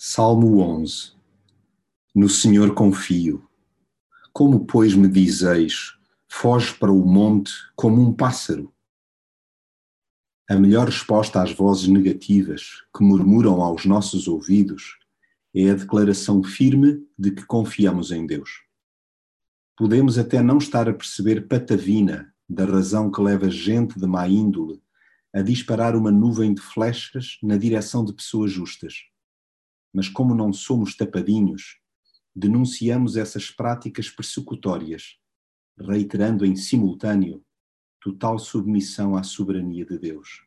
Salmo 11 No Senhor confio. Como, pois, me dizeis, foge para o monte como um pássaro? A melhor resposta às vozes negativas que murmuram aos nossos ouvidos é a declaração firme de que confiamos em Deus. Podemos até não estar a perceber patavina da razão que leva gente de má índole a disparar uma nuvem de flechas na direção de pessoas justas mas como não somos tapadinhos, denunciamos essas práticas persecutórias, reiterando em simultâneo total submissão à soberania de Deus.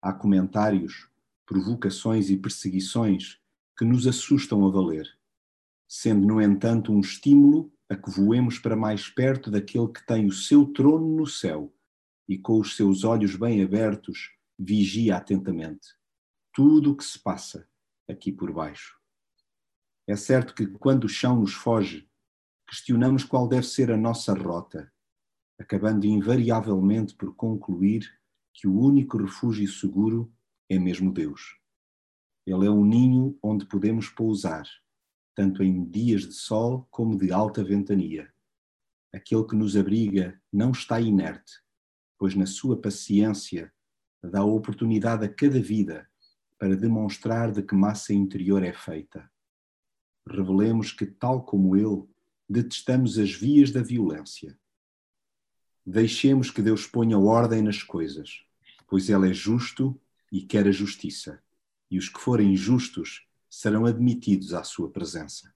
Há comentários, provocações e perseguições que nos assustam a valer, sendo, no entanto, um estímulo a que voemos para mais perto daquele que tem o seu trono no céu e com os seus olhos bem abertos vigia atentamente tudo o que se passa aqui por baixo. É certo que quando o chão nos foge, questionamos qual deve ser a nossa rota, acabando invariavelmente por concluir que o único refúgio seguro é mesmo Deus. Ele é um ninho onde podemos pousar, tanto em dias de sol como de alta ventania. Aquele que nos abriga não está inerte, pois na sua paciência dá oportunidade a cada vida para demonstrar de que massa interior é feita. Revelemos que, tal como ele, detestamos as vias da violência. Deixemos que Deus ponha ordem nas coisas, pois Ele é justo e quer a justiça, e os que forem justos serão admitidos à sua presença.